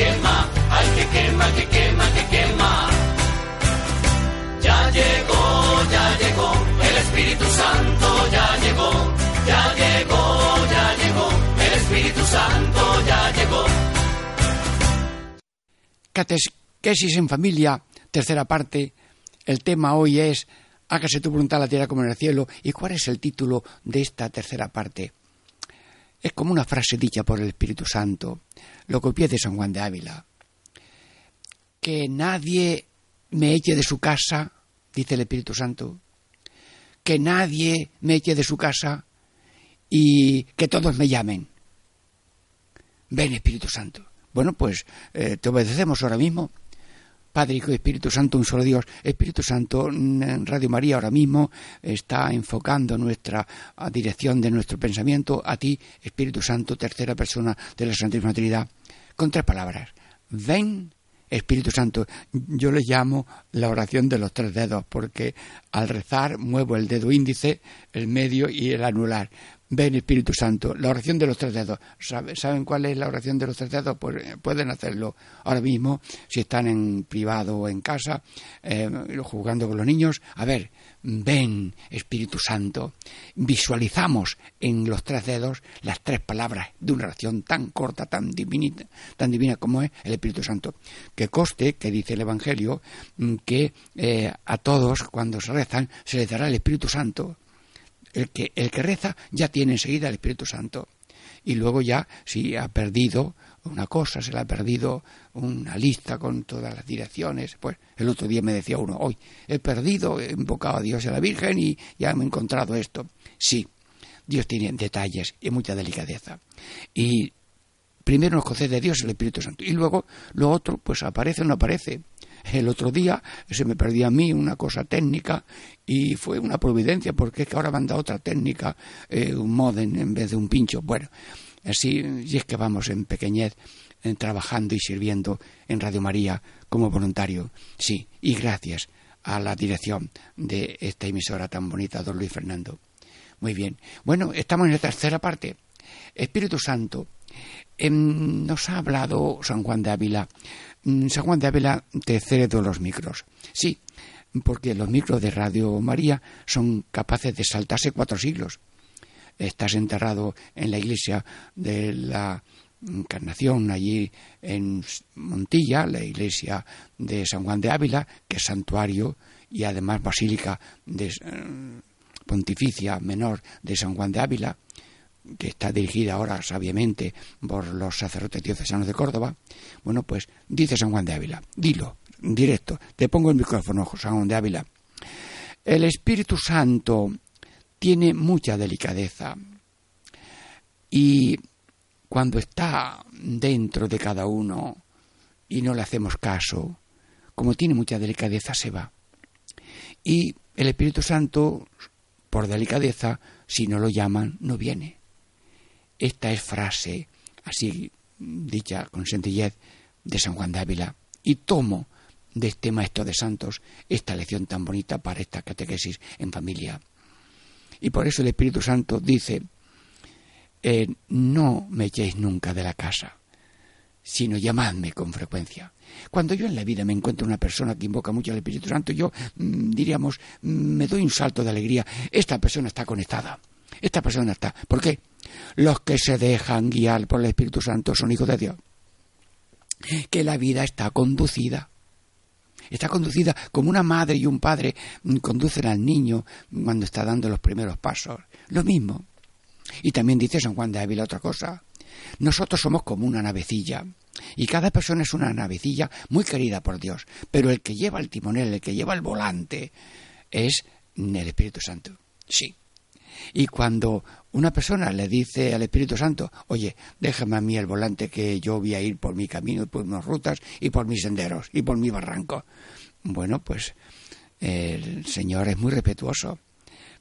quema, que quema, ay, que quema, que quema, que quema. Ya llegó, ya llegó, el Espíritu Santo ya llegó, ya llegó, ya llegó, el Espíritu Santo ya llegó. Catequesis en familia, tercera parte. El tema hoy es Hágase tu voluntad en la tierra como en el cielo. ¿Y cuál es el título de esta tercera parte? Es como una frase dicha por el Espíritu Santo. Lo copié de San Juan de Ávila. Que nadie me eche de su casa, dice el Espíritu Santo. Que nadie me eche de su casa y que todos me llamen. Ven, Espíritu Santo. Bueno, pues eh, te obedecemos ahora mismo. Padre, Hijo y Espíritu Santo, un solo Dios. Espíritu Santo, en Radio María ahora mismo está enfocando nuestra a dirección de nuestro pensamiento a ti, Espíritu Santo, tercera persona de la Santísima Trinidad, con tres palabras. Ven, Espíritu Santo. Yo le llamo la oración de los tres dedos, porque al rezar muevo el dedo índice, el medio y el anular. Ven Espíritu Santo, la oración de los tres dedos. ¿Sabe- ¿Saben cuál es la oración de los tres dedos? Pues eh, pueden hacerlo ahora mismo, si están en privado o en casa, eh, jugando con los niños. A ver, ven Espíritu Santo. Visualizamos en los tres dedos las tres palabras de una oración tan corta, tan divina, tan divina como es el Espíritu Santo. Que coste, que dice el Evangelio, mm, que eh, a todos cuando se rezan se les dará el Espíritu Santo el que, el que reza ya tiene enseguida el Espíritu Santo. Y luego ya, si ha perdido una cosa, se le ha perdido una lista con todas las direcciones, pues el otro día me decía uno, hoy he perdido, he invocado a Dios y a la Virgen y ya me he encontrado esto. Sí, Dios tiene detalles y mucha delicadeza. Y primero nos concede Dios el Espíritu Santo y luego lo otro pues aparece o no aparece. El otro día se me perdió a mí una cosa técnica y fue una providencia porque es que ahora me han dado otra técnica, eh, un modem en vez de un pincho. Bueno, así y es que vamos en pequeñez eh, trabajando y sirviendo en Radio María como voluntario. Sí, y gracias a la dirección de esta emisora tan bonita, don Luis Fernando. Muy bien. Bueno, estamos en la tercera parte. Espíritu Santo. Em, nos ha hablado San Juan de Ávila. Mm, San Juan de Ávila te cedo los micros. Sí, porque los micros de Radio María son capaces de saltarse cuatro siglos. Estás enterrado en la iglesia de la Encarnación, allí en Montilla, la iglesia de San Juan de Ávila, que es santuario y además basílica de, eh, pontificia menor de San Juan de Ávila, que está dirigida ahora sabiamente por los sacerdotes diocesanos de Córdoba. Bueno, pues dice San Juan de Ávila, dilo, directo, te pongo el micrófono, San Juan de Ávila. El Espíritu Santo tiene mucha delicadeza y cuando está dentro de cada uno y no le hacemos caso, como tiene mucha delicadeza, se va. Y el Espíritu Santo, por delicadeza, si no lo llaman, no viene. Esta es frase, así dicha con sencillez, de San Juan de Ávila. Y tomo de este maestro de santos esta lección tan bonita para esta catequesis en familia. Y por eso el Espíritu Santo dice, eh, no me echéis nunca de la casa, sino llamadme con frecuencia. Cuando yo en la vida me encuentro una persona que invoca mucho al Espíritu Santo, yo mm, diríamos, mm, me doy un salto de alegría. Esta persona está conectada. Esta persona está. ¿Por qué? Los que se dejan guiar por el Espíritu Santo son hijos de Dios. Que la vida está conducida. Está conducida como una madre y un padre mm, conducen al niño cuando está dando los primeros pasos. Lo mismo. Y también dice San Juan de Ávila otra cosa. Nosotros somos como una navecilla. Y cada persona es una navecilla muy querida por Dios. Pero el que lleva el timonel, el que lleva el volante, es el Espíritu Santo. Sí. Y cuando una persona le dice al Espíritu Santo, oye, déjame a mí el volante que yo voy a ir por mi camino y por mis rutas y por mis senderos y por mi barranco. Bueno, pues el Señor es muy respetuoso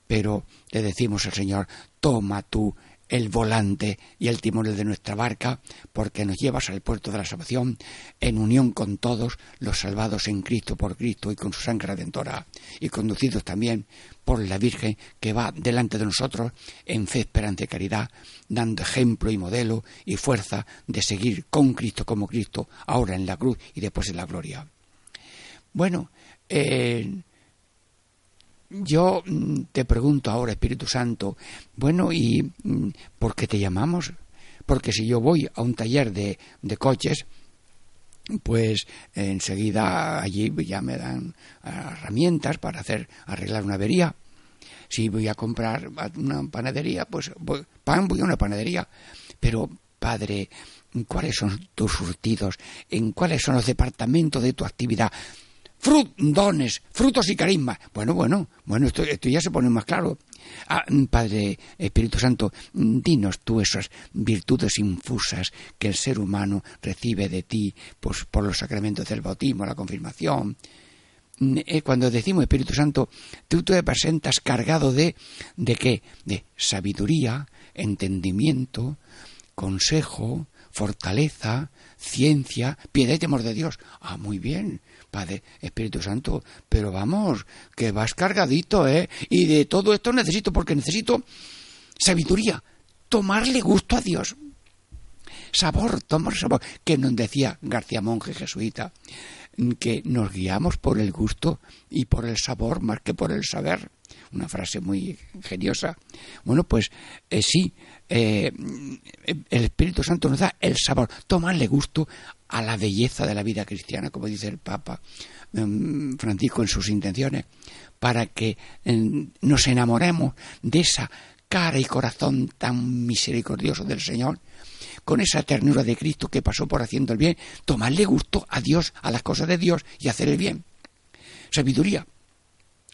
pero le decimos al Señor, toma tú el volante y el timón de nuestra barca, porque nos llevas al puerto de la salvación en unión con todos los salvados en Cristo por Cristo y con su sangre redentora, y conducidos también por la Virgen que va delante de nosotros en fe, esperanza y caridad, dando ejemplo y modelo y fuerza de seguir con Cristo como Cristo, ahora en la cruz y después en la gloria. Bueno, eh, yo mm, te pregunto ahora, Espíritu Santo, bueno, ¿y mm, por qué te llamamos? Porque si yo voy a un taller de, de coches, pues enseguida allí ya me dan ah, herramientas para hacer arreglar una avería. Si voy a comprar una panadería, pues voy- pan voy a una panadería. Pero, Padre, ¿cuáles son tus surtidos? ¿En cuáles son los departamentos de tu actividad? Dones, frutos y carisma. Bueno, bueno, bueno, esto, esto ya se pone más claro. Ah, mm, Padre Espíritu Santo, mm, dinos tú esas virtudes infusas que el ser humano recibe de ti pues, por los sacramentos del bautismo, la confirmación. Mm, eh, Cuando decimos Espíritu Santo, tú te presentas cargado de, ¿de qué? De sabiduría, entendimiento, consejo, fortaleza, ciencia, piedad y temor de Dios. Ah, muy bien, Padre Espíritu Santo, pero vamos, que vas cargadito, ¿eh? Y de todo esto necesito, porque necesito sabiduría, tomarle gusto a Dios. Sabor, tomar sabor, que nos decía García Monge, jesuita, que nos guiamos por el gusto y por el sabor más que por el saber. Una frase muy ingeniosa. Bueno, pues eh, sí, eh, el Espíritu Santo nos da el sabor, tomarle gusto a la belleza de la vida cristiana, como dice el Papa mm, Francisco en sus intenciones, para que mm, nos enamoremos de esa cara y corazón tan misericordioso del Señor, con esa ternura de Cristo que pasó por haciendo el bien, tomarle gusto a Dios, a las cosas de Dios y hacer el bien. Sabiduría,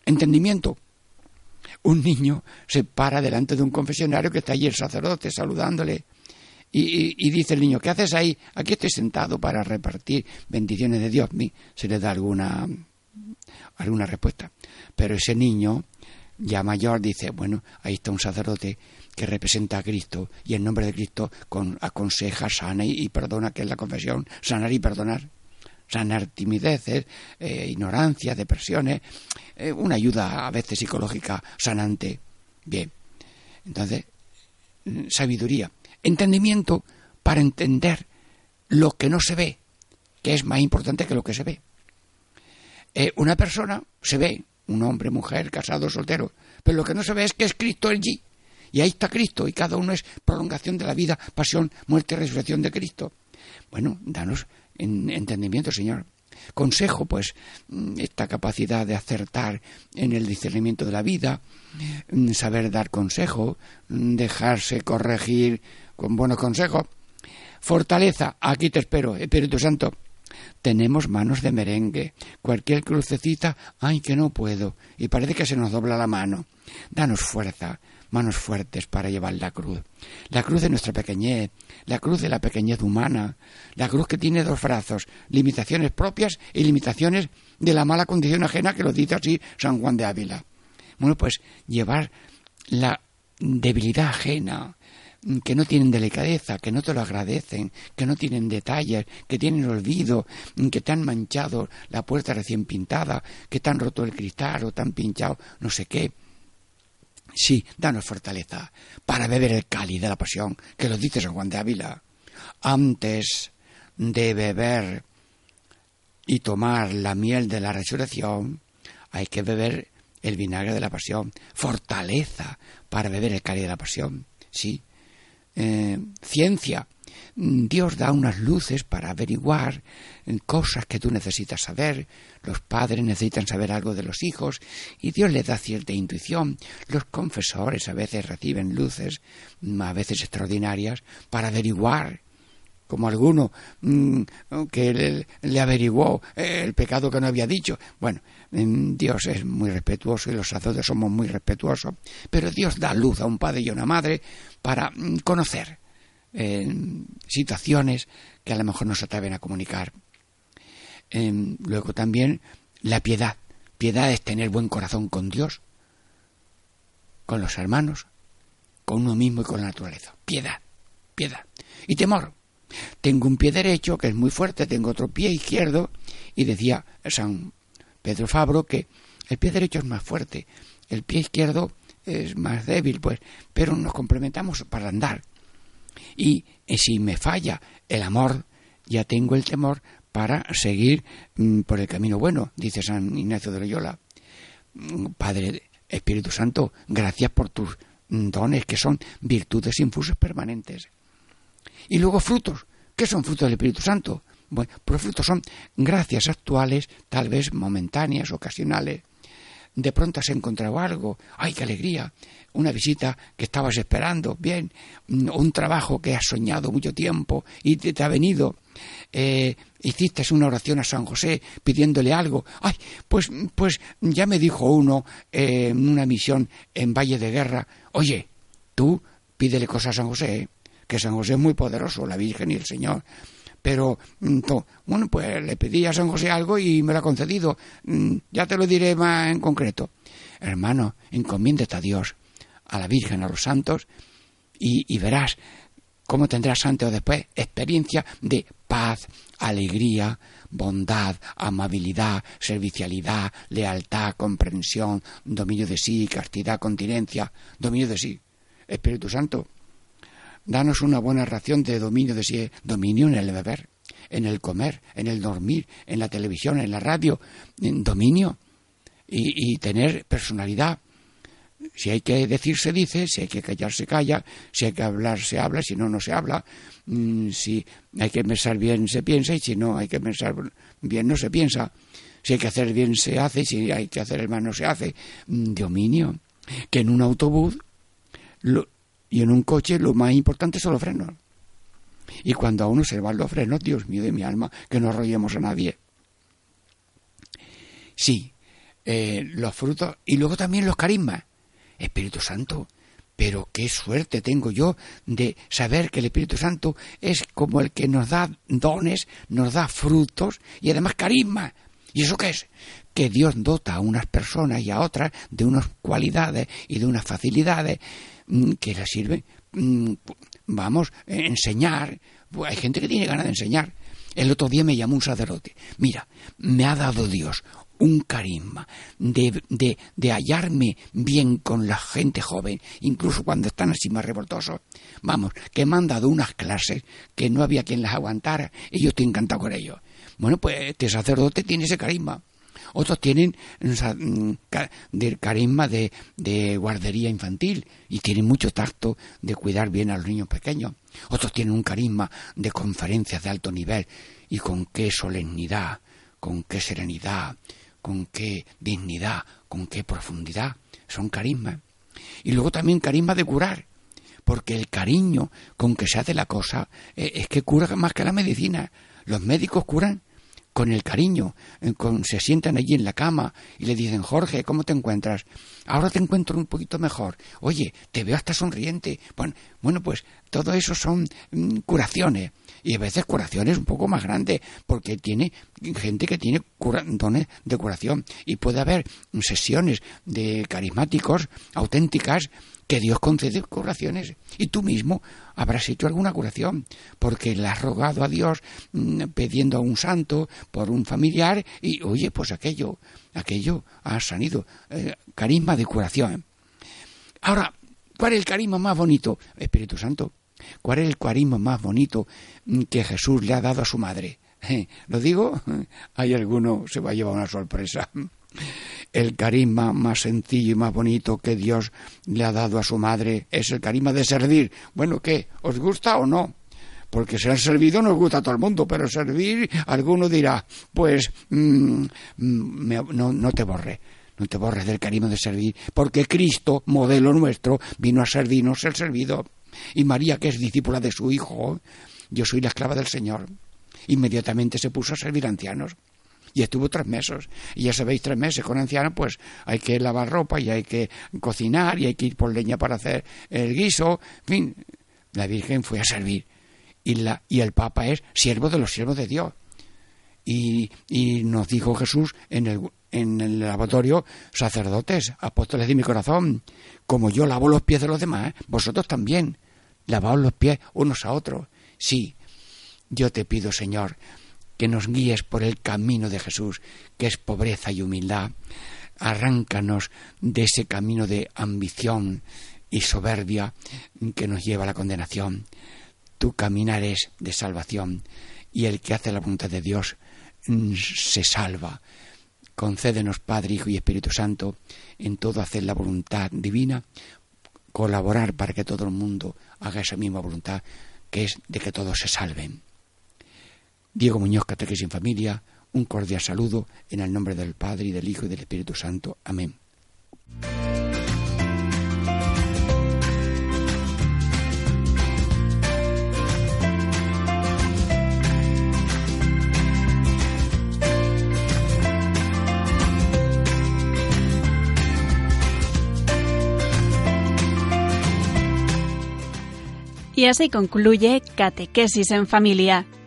entendimiento. Un niño se para delante de un confesionario que está allí el sacerdote saludándole y, dice el niño, ¿qué haces ahí? Aquí estoy sentado para repartir bendiciones de Dios. Se le da alguna, alguna respuesta. Pero ese niño, ya mayor, dice, bueno, ahí está un sacerdote que representa a Cristo y en nombre de Cristo con, aconseja, sana y, perdona, que es la confesión, sanar y perdonar. Sanar timideces, eh, ignorancia, depresiones, eh, una ayuda a veces psicológica sanante. Bien, entonces, sabiduría, entendimiento para entender lo que no se ve, que es más importante que lo que se ve. Eh, una persona se ve, un hombre, mujer, casado, soltero, pero lo que no se ve es que es Cristo allí. Y ahí está Cristo, y cada uno es prolongación de la vida, pasión, muerte y resurrección de Cristo. Bueno, danos en- entendimiento, Señor. Consejo, pues, mm, esta capacidad de acertar en el discernimiento de la vida, mm, saber dar consejo, mm, dejarse corregir con buenos consejos. Fortaleza, aquí te espero, Espíritu Santo. Tenemos manos de merengue. Cualquier crucecita, ay, que no puedo. Y parece que se nos dobla la mano. Danos fuerza, manos fuertes para llevar la cruz. La cruz de nuestra pequeñez, la cruz de la pequeñez humana, la cruz que tiene dos brazos, limitaciones propias y limitaciones de la mala condición ajena, que lo dice así San Juan de Ávila. Bueno, pues llevar la debilidad ajena, que no tienen delicadeza, que no te lo agradecen, que no tienen detalles, que tienen olvido, que te han manchado la puerta recién pintada, que te han roto el cristal o te han pinchado no sé qué. Sí, danos fortaleza para beber el cáliz de la pasión, que lo dice San Juan de Ávila. Antes de beber y tomar la miel de la resurrección, hay que beber el vinagre de la pasión. Fortaleza para beber el cáliz de la pasión. Sí. Eh, ciencia. Dios da unas luces para averiguar eh, cosas que tú necesitas saber. Los padres necesitan saber algo de los hijos y Dios les da cierta intuición. Los confesores a veces reciben luces, mm, a veces extraordinarias, para averiguar como alguno mm, que le, averiguó el pecado que no había dicho. Bueno, mm, Dios es muy respetuoso y los sacerdotes somos muy respetuosos, pero Dios da luz a un padre y a una madre para mm, conocer eh, situaciones que a lo mejor no se atreven a comunicar. Eh, luego también la piedad. Piedad es tener buen corazón con Dios, con los hermanos, con uno mismo y con la naturaleza. Piedad, piedad. Y temor. Tengo un pie derecho que es muy fuerte, tengo otro pie izquierdo, y decía San Pedro Fabro que el pie derecho es más fuerte, el pie izquierdo es más débil, pues, pero nos complementamos para andar. Y eh, si me falla el amor, ya tengo el temor para seguir mm, por el camino bueno, dice San Ignacio de Loyola. Mm, Padre Espíritu Santo, gracias por tus mm, dones que son virtudes infusas permanentes. Y luego frutos. ¿Qué son frutos del Espíritu Santo? Bueno, pues frutos son gracias actuales, tal vez momentáneas, ocasionales, de pronto has encontrado algo, ¡ay, qué alegría! Una visita que estabas esperando, bien, un trabajo que has soñado mucho tiempo y te, te ha venido, eh, hiciste una oración a San José pidiéndole algo, ¡ay, pues, pues ya me dijo uno eh, en una misión en Valle de Guerra, oye, tú pídele cosas a San José, ¿eh? Que San José es muy poderoso, la Virgen y el Señor. Pero, mm, bueno, pues le pedí a San José algo y me lo ha concedido. Mm, Ya te lo diré más en concreto. Hermano, encomiéndate a Dios, a la Virgen, a los santos, y, y verás cómo tendrás antes o después experiencia de paz, alegría, bondad, amabilidad, servicialidad, lealtad, comprensión, dominio de sí, castidad, continencia, dominio de sí. Espíritu Santo, danos una buena ración de dominio de sí, dominio en el beber, en el comer, en el dormir, en la televisión, en la radio, en dominio y, tener personalidad. Si hay que decir, se dice, si hay que callar, se calla, si hay que hablar, se habla, si no, no se habla, Mm, si hay que pensar bien, se piensa, y si no hay que pensar bien, no se piensa. Si hay que hacer bien, se hace, y si hay que hacer mal, no se hace. Mm, Dominio. Que en un autobús lo- y en un coche lo más importante son los frenos. Y cuando a uno se van los frenos, Dios mío de mi alma, que no arrollemos a nadie. Sí, eh, los frutos y luego también los carismas. Espíritu Santo, pero qué suerte tengo yo de saber que el Espíritu Santo es como el que nos da dones, nos da frutos y además carisma. ¿Y eso qué es? Que Dios dota a unas personas y a otras de unas cualidades y de unas facilidades que les sirven, mm, vamos, enseñar. Pues hay gente que tiene ganas de enseñar. El otro día me llamó un sacerdote. Mira, me ha dado Dios un carisma de, de, de hallarme bien con la gente joven, incluso cuando están así más revoltosos. Vamos, que me han dado unas clases que no había quien las aguantara y yo estoy encantado con ellos. Bueno, pues este sacerdote tiene ese carisma. Otros tienen sa- mm, carisma de, de guardería infantil y tienen mucho tacto de cuidar bien a los niños pequeños. Otros tienen un carisma de conferencias de alto nivel y con qué solemnidad, con qué serenidad, con qué dignidad, con qué profundidad. Son carismas. Y luego también carisma de curar, porque el cariño con que se hace la cosa eh, es que cura más que la medicina. Los médicos curan con el cariño, eh, con, se sientan allí en la cama y le dicen, Jorge, ¿cómo te encuentras? Ahora te encuentro un poquito mejor. Oye, te veo hasta sonriente. Bueno, bueno pues todo eso son mm, curaciones. Y a veces curaciones un poco más grandes, porque tiene gente que tiene cura- dones de curación. Y puede haber sesiones de carismáticos auténticas que Dios concede curaciones. Y tú mismo habrás hecho alguna curación, porque le has rogado a Dios mm, pidiendo a un santo por un familiar y, oye, pues aquello, aquello ha sanido. Eh, carisma de curación. Ahora, ¿cuál es el carisma más bonito? Espíritu Santo. ¿Cuál es el carisma más bonito mm, que Jesús le ha dado a su madre? ¿Lo digo? Hay alguno se va a llevar una sorpresa. El carisma más sencillo y más bonito que Dios le ha dado a su madre es el carisma de servir. Bueno, ¿qué? ¿Os gusta o no? Porque ser servido nos gusta a todo el mundo, pero servir, alguno dirá, pues mm, mm, no, te borres, no te borres del carisma de servir, porque Cristo, modelo nuestro, vino a servirnos el servido. Y María, que es discípula de su Hijo, yo soy la esclava del Señor, inmediatamente se puso a servir ancianos. Y estuvo tres meses. Y ya sabéis, tres meses con ancianos, pues hay que lavar ropa y hay que cocinar y hay que ir por leña para hacer el guiso. En fin, la Virgen fue a servir. Y, la, y el Papa es siervo de los siervos de Dios. Y, y nos dijo Jesús en el, en el lavatorio, sacerdotes, apóstoles de mi corazón, como yo lavo los pies de los demás, vosotros también, lavaos los pies unos a otros. Sí, yo te pido, Señor, que nos guíes por el camino de Jesús, que es pobreza y humildad. Arráncanos de ese camino de ambición y soberbia que nos lleva a la condenación. Tu caminar es de salvación y el que hace la voluntad de Dios se salva. Concédenos, Padre, Hijo y Espíritu Santo, en todo hacer la voluntad divina, colaborar para que todo el mundo haga esa misma voluntad, que es de que todos se salven. Diego Muñoz, Catequesis en Familia, un cordial saludo en el nombre del Padre y del Hijo y del Espíritu Santo. Amén. Y así concluye Catequesis en Familia